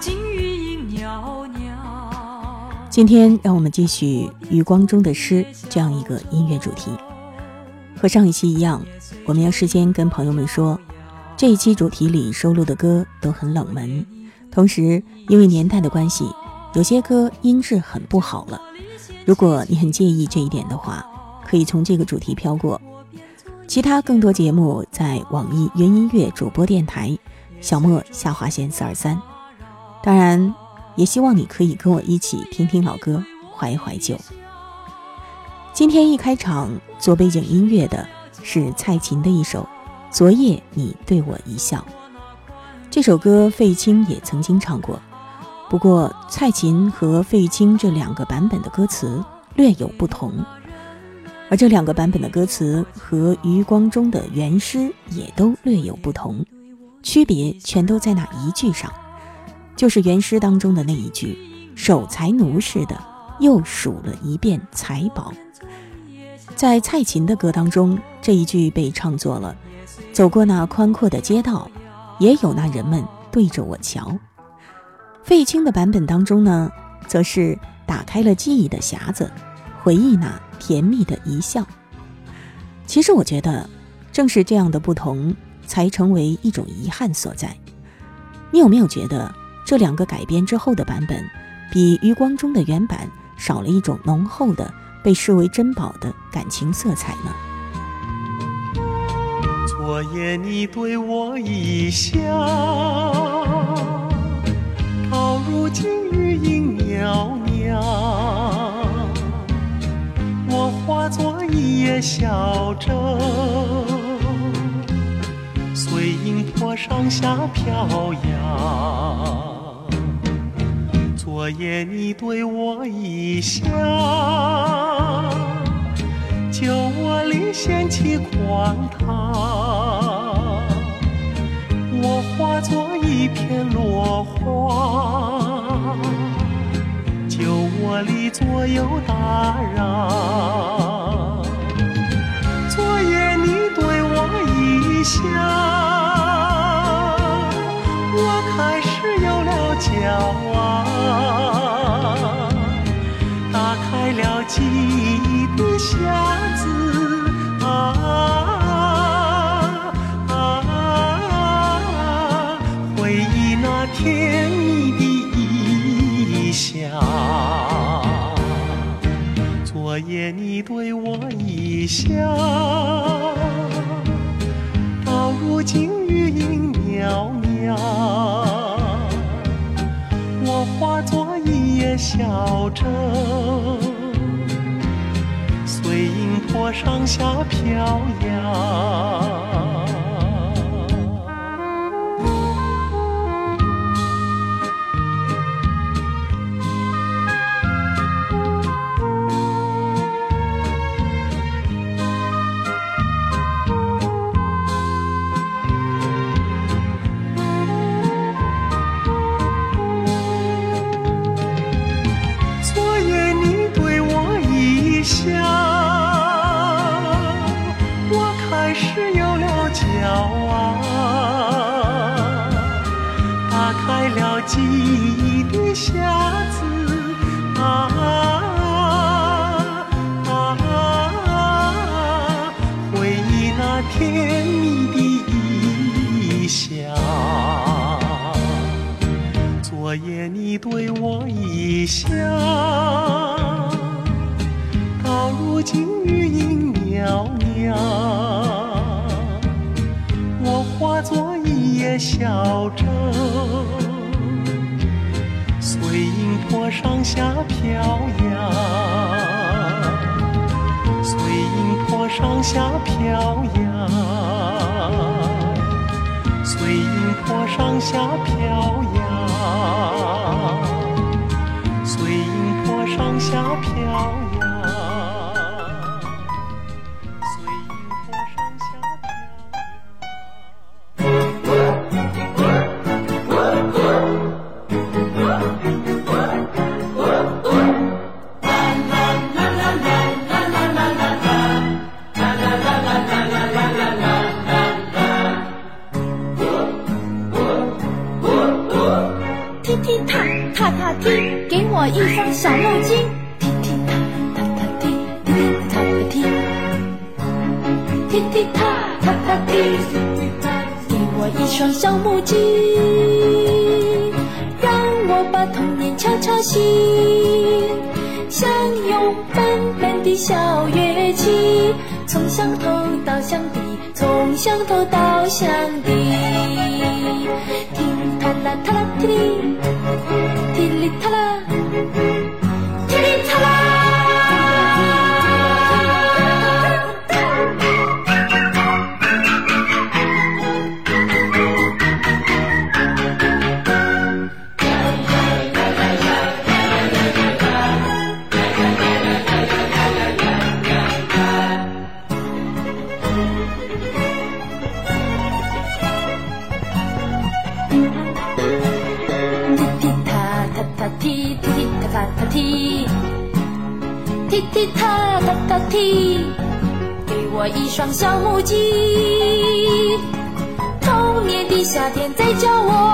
今余音袅袅。今天让我们继续余光中的诗这样一个音乐主题。和上一期一样，我们要事先跟朋友们说，这一期主题里收录的歌都很冷门，同时因为年代的关系，有些歌音质很不好了。如果你很介意这一点的话，可以从这个主题飘过。其他更多节目在网易云音乐主播电台小莫下划线四二三。当然，也希望你可以跟我一起听听老歌，怀怀旧。今天一开场做背景音乐的是蔡琴的一首《昨夜你对我一笑》。这首歌费青也曾经唱过，不过蔡琴和费青这两个版本的歌词略有不同。而这两个版本的歌词和余光中的原诗也都略有不同，区别全都在那一句上，就是原诗当中的那一句“守财奴似的又数了一遍财宝”。在蔡琴的歌当中，这一句被唱作了“走过那宽阔的街道，也有那人们对着我瞧”。费清的版本当中呢，则是打开了记忆的匣子，回忆那。甜蜜的一笑。其实我觉得，正是这样的不同，才成为一种遗憾所在。你有没有觉得，这两个改编之后的版本，比余光中的原版少了一种浓厚的、被视为珍宝的感情色彩呢？昨夜你对我一笑，到如今余音袅袅。化作一叶小舟，随云波上下飘摇。昨夜你对我一笑，酒窝里掀起狂涛。我化作一片落花。玻璃左右打扰，昨夜你对我一笑，我开始有了骄傲，打开了记忆的匣子啊啊，回忆那甜蜜的笑。昨夜你对我一笑，到如今余音袅袅。我化作一叶小舟，随云波上下飘摇。乡，到如今余音袅袅，我化作一叶小舟，随银波上下飘摇，随银波上下飘摇，随银波上下飘摇。坡乡头到乡底，踢踏啦啦踢哩，踢哩踏啦。踢踢踏踏踏踢，给我一双小母鸡。童年的夏天在叫我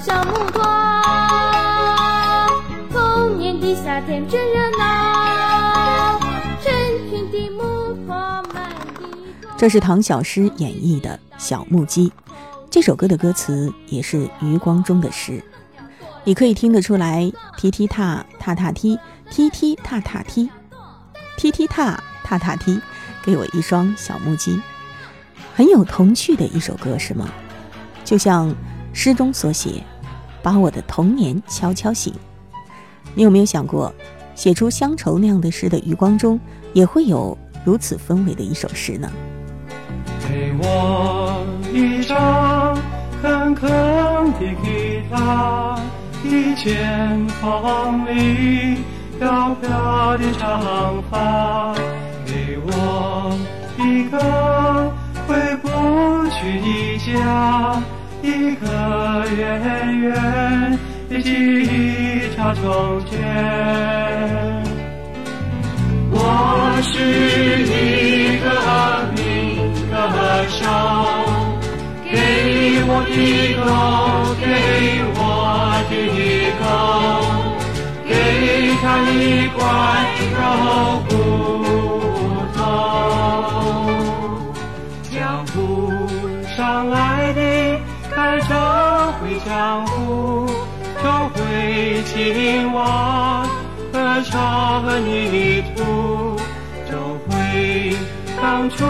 小木托，童年的夏天真热闹，成群的木托满地这是唐小诗演绎的《小木鸡》，这首歌的歌词也是余光中的诗。你可以听得出来，踢踢踏踏踏踢，踢踢踏踏踢，踢踢踏踏踏踢，给我一双小木屐，很有童趣的一首歌，是吗？就像。诗中所写，把我的童年悄悄醒。你有没有想过，写出乡愁那样的诗的余光中，也会有如此氛围的一首诗呢？给我一张坑坑的吉他，一件风里飘飘的长发，给我一个回不去的家。一个圆圆的记忆插从前，我是一个民歌手，给我一口，给我一口，给他一块肉骨头，江湖上来。江湖就会亲吻和床泥土就会当初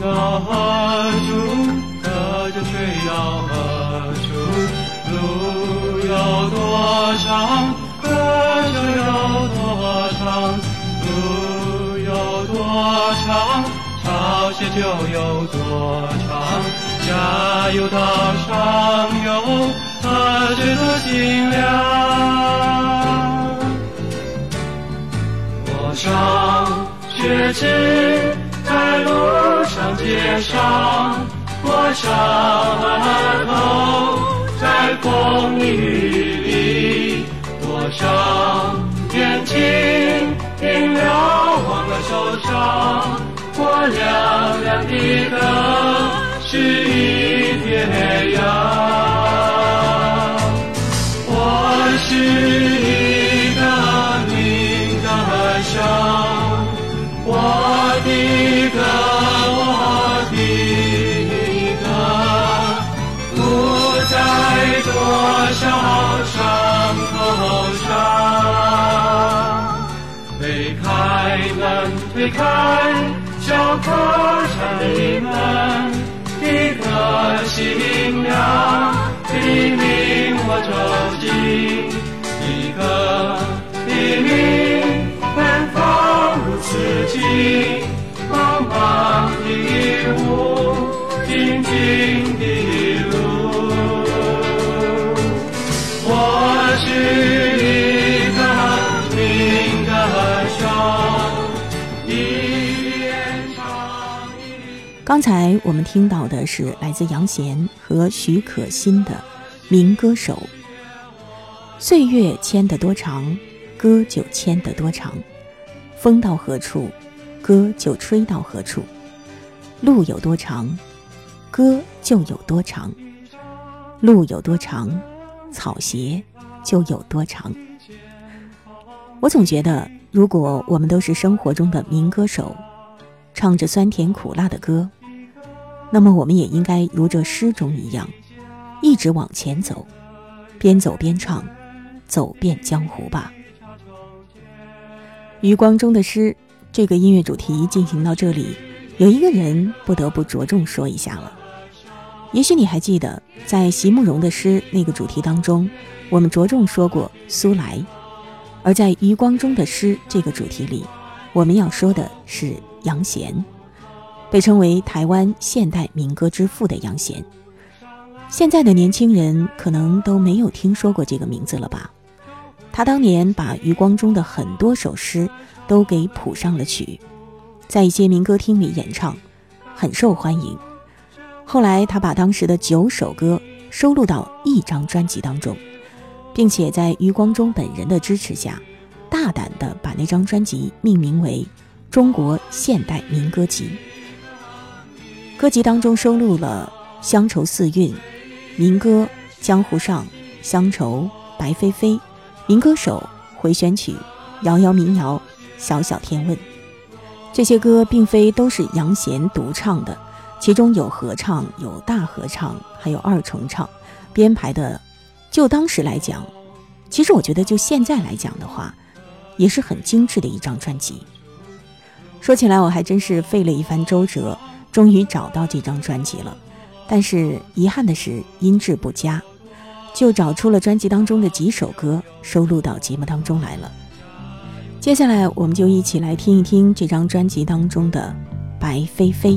到何处，歌就飞到何处；路有多长，歌就有多长；路有多长，潮汐就有多长。加油，岛上有何曲多清凉。我上学去。路上街上，我上额头在风雨里，多少眼睛明了忘了手上，我亮亮的灯推开小客栈的门，一个新娘黎明我走进，一个黎明远方如此近，茫茫的雾，静静刚才我们听到的是来自杨贤和许可欣的《民歌手》。岁月牵得多长，歌就牵得多长；风到何处，歌就吹到何处。路有多长，歌就有多长；路有多长，草鞋就有多长。我总觉得，如果我们都是生活中的民歌手，唱着酸甜苦辣的歌，那么我们也应该如这诗中一样，一直往前走，边走边唱，走遍江湖吧。余光中的诗这个音乐主题进行到这里，有一个人不得不着重说一下了。也许你还记得，在席慕容的诗那个主题当中，我们着重说过苏来；而在余光中的诗这个主题里，我们要说的是杨贤。被称为台湾现代民歌之父的杨贤，现在的年轻人可能都没有听说过这个名字了吧？他当年把余光中的很多首诗都给谱上了曲，在一些民歌厅里演唱，很受欢迎。后来他把当时的九首歌收录到一张专辑当中，并且在余光中本人的支持下，大胆地把那张专辑命名为《中国现代民歌集》。歌集当中收录了《乡愁四韵》、民歌《江湖上》、乡愁、白飞飞、民歌手、回旋曲、摇摇民谣、小小天问。这些歌并非都是杨贤独唱的，其中有合唱、有大合唱，还有二重唱，编排的。就当时来讲，其实我觉得就现在来讲的话，也是很精致的一张专辑。说起来，我还真是费了一番周折。终于找到这张专辑了，但是遗憾的是音质不佳，就找出了专辑当中的几首歌收录到节目当中来了。接下来我们就一起来听一听这张专辑当中的《白飞飞》。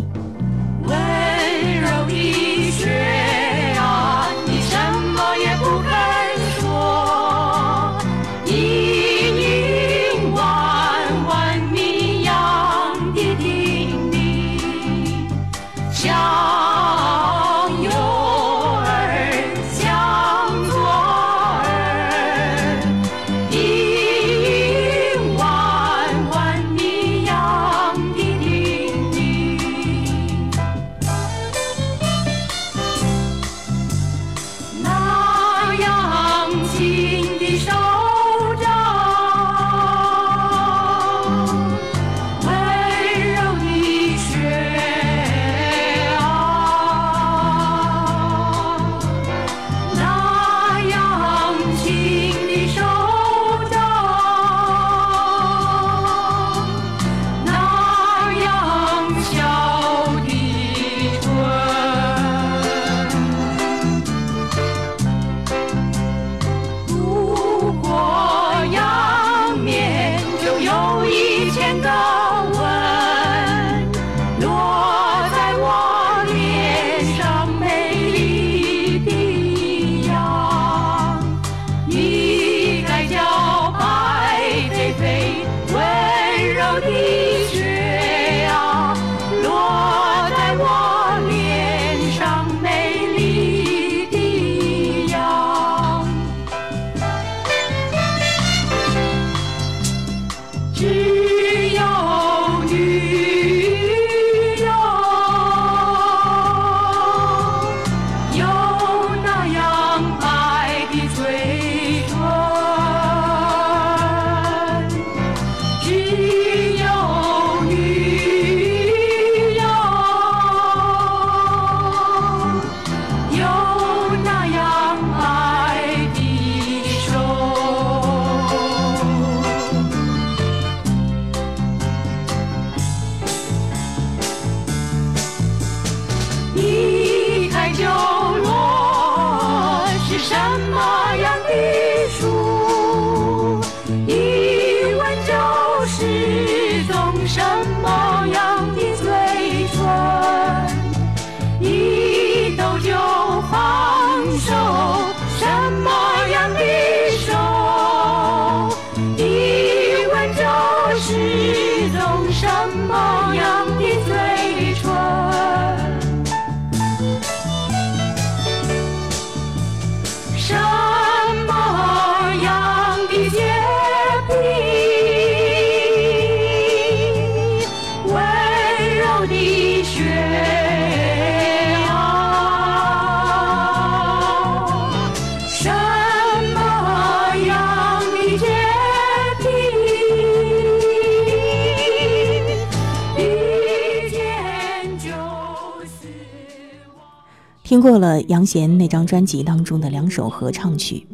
过了杨贤那张专辑当中的两首合唱曲，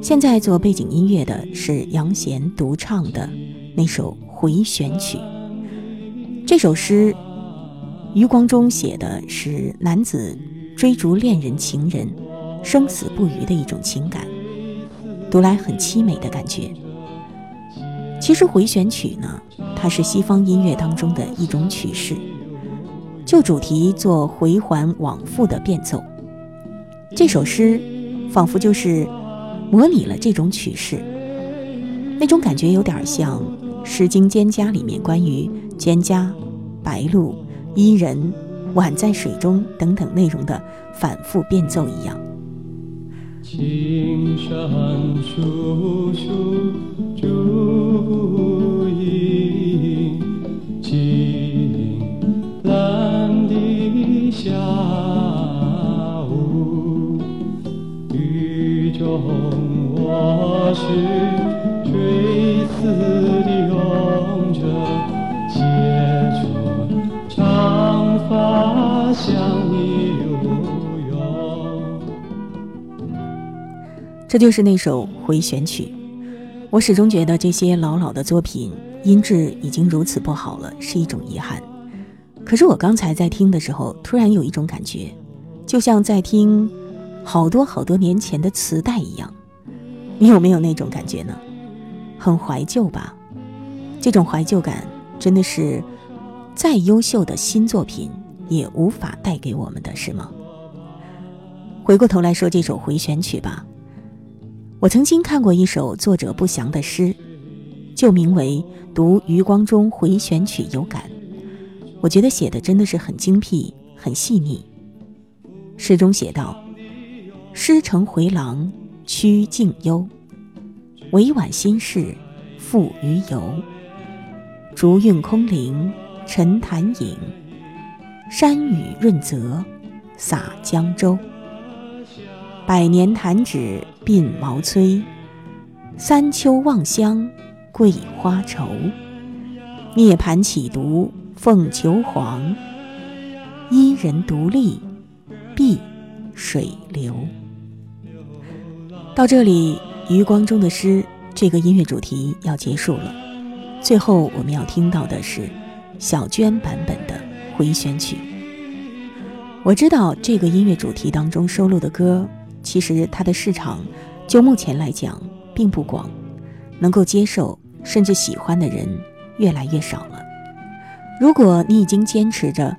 现在做背景音乐的是杨贤独唱的那首回旋曲。这首诗，余光中写的是男子追逐恋人情人，生死不渝的一种情感，读来很凄美的感觉。其实回旋曲呢，它是西方音乐当中的一种曲式。就主题做回环往复的变奏。这首诗仿佛就是模拟了这种曲式，那种感觉有点像《诗经·蒹葭》里面关于蒹葭、白露、伊人、宛在水中等等内容的反复变奏一样。青山叔叔竹是垂死的拥着写出长发向你游泳。这就是那首回旋曲。我始终觉得这些老老的作品音质已经如此不好了，是一种遗憾。可是我刚才在听的时候，突然有一种感觉，就像在听好多好多年前的磁带一样。你有没有那种感觉呢？很怀旧吧？这种怀旧感真的是再优秀的新作品也无法带给我们的，是吗？回过头来说这首回旋曲吧。我曾经看过一首作者不详的诗，就名为《读余光中回旋曲有感》。我觉得写的真的是很精辟、很细腻。诗中写道：“诗成回廊曲径幽，委婉心事付于游。竹韵空灵沉潭影，山雨润泽洒江州。”百年弹指鬓毛催，三秋望乡桂花愁。涅盘起独凤求凰，伊人独立碧水流。到这里，余光中的诗这个音乐主题要结束了。最后我们要听到的是小娟版本的回旋曲。我知道这个音乐主题当中收录的歌。其实它的市场，就目前来讲并不广，能够接受甚至喜欢的人越来越少了。如果你已经坚持着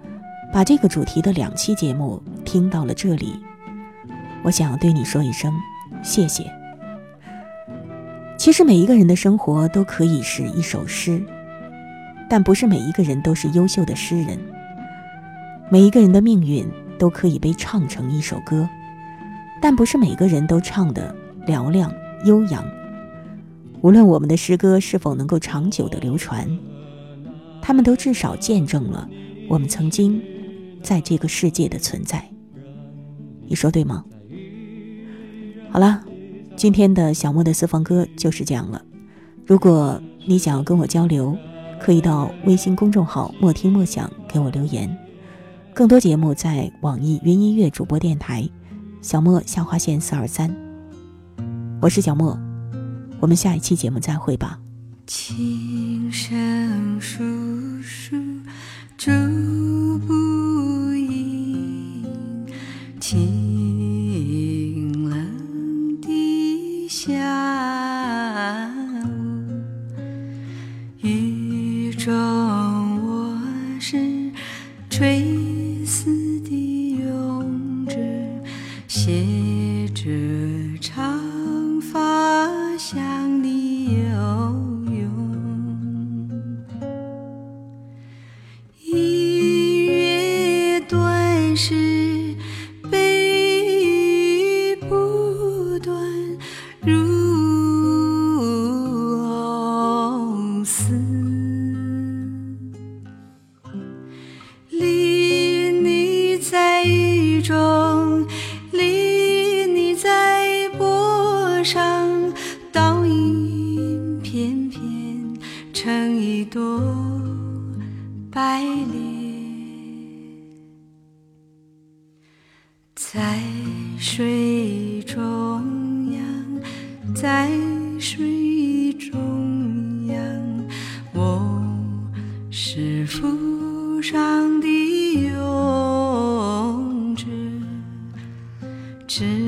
把这个主题的两期节目听到了这里，我想要对你说一声谢谢。其实每一个人的生活都可以是一首诗，但不是每一个人都是优秀的诗人。每一个人的命运都可以被唱成一首歌。但不是每个人都唱得嘹亮悠扬。无论我们的诗歌是否能够长久的流传，他们都至少见证了我们曾经在这个世界的存在。你说对吗？好了，今天的小莫的私房歌就是这样了。如果你想要跟我交流，可以到微信公众号“莫听莫想”给我留言。更多节目在网易云音乐主播电台。小莫下划线四二三，我是小莫，我们下一期节目再会吧。青山叔叔是只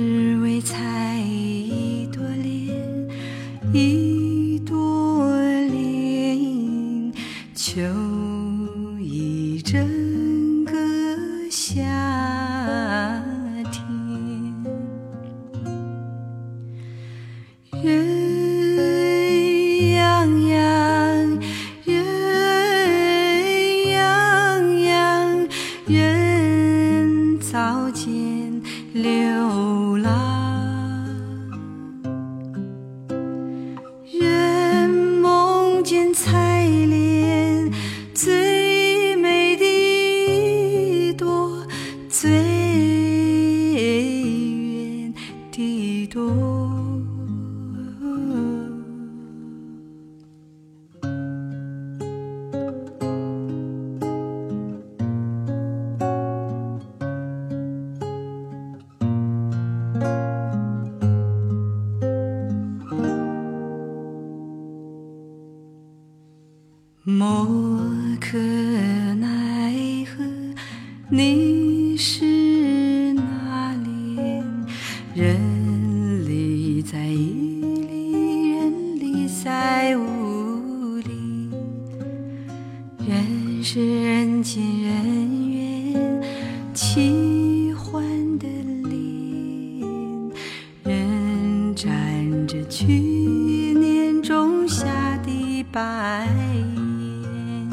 去年种下的白烟。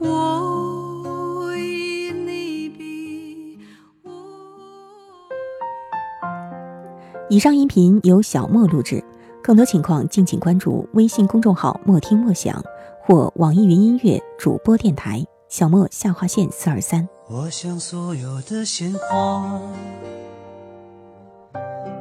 我与你比，我。以上音频由小莫录制，更多情况敬请关注微信公众号“莫听莫想”或网易云音乐主播电台小莫下划线四二三。我想所有的鲜花